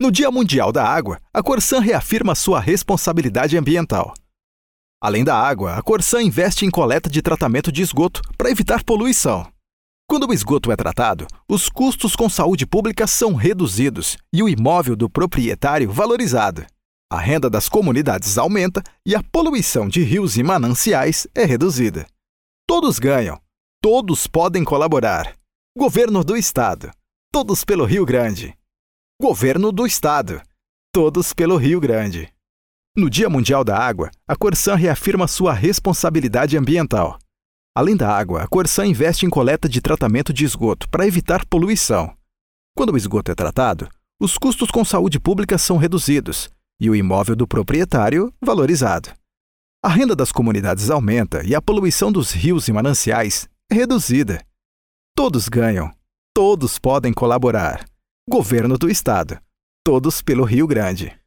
No Dia Mundial da Água, a Corsan reafirma sua responsabilidade ambiental. Além da água, a Corsan investe em coleta de tratamento de esgoto para evitar poluição. Quando o esgoto é tratado, os custos com saúde pública são reduzidos e o imóvel do proprietário valorizado. A renda das comunidades aumenta e a poluição de rios e mananciais é reduzida. Todos ganham. Todos podem colaborar. Governo do Estado. Todos pelo Rio Grande. Governo do Estado. Todos pelo Rio Grande. No Dia Mundial da Água, a Corsan reafirma sua responsabilidade ambiental. Além da água, a Corsan investe em coleta de tratamento de esgoto para evitar poluição. Quando o esgoto é tratado, os custos com saúde pública são reduzidos e o imóvel do proprietário valorizado. A renda das comunidades aumenta e a poluição dos rios e mananciais é reduzida. Todos ganham. Todos podem colaborar. Governo do Estado. Todos pelo Rio Grande.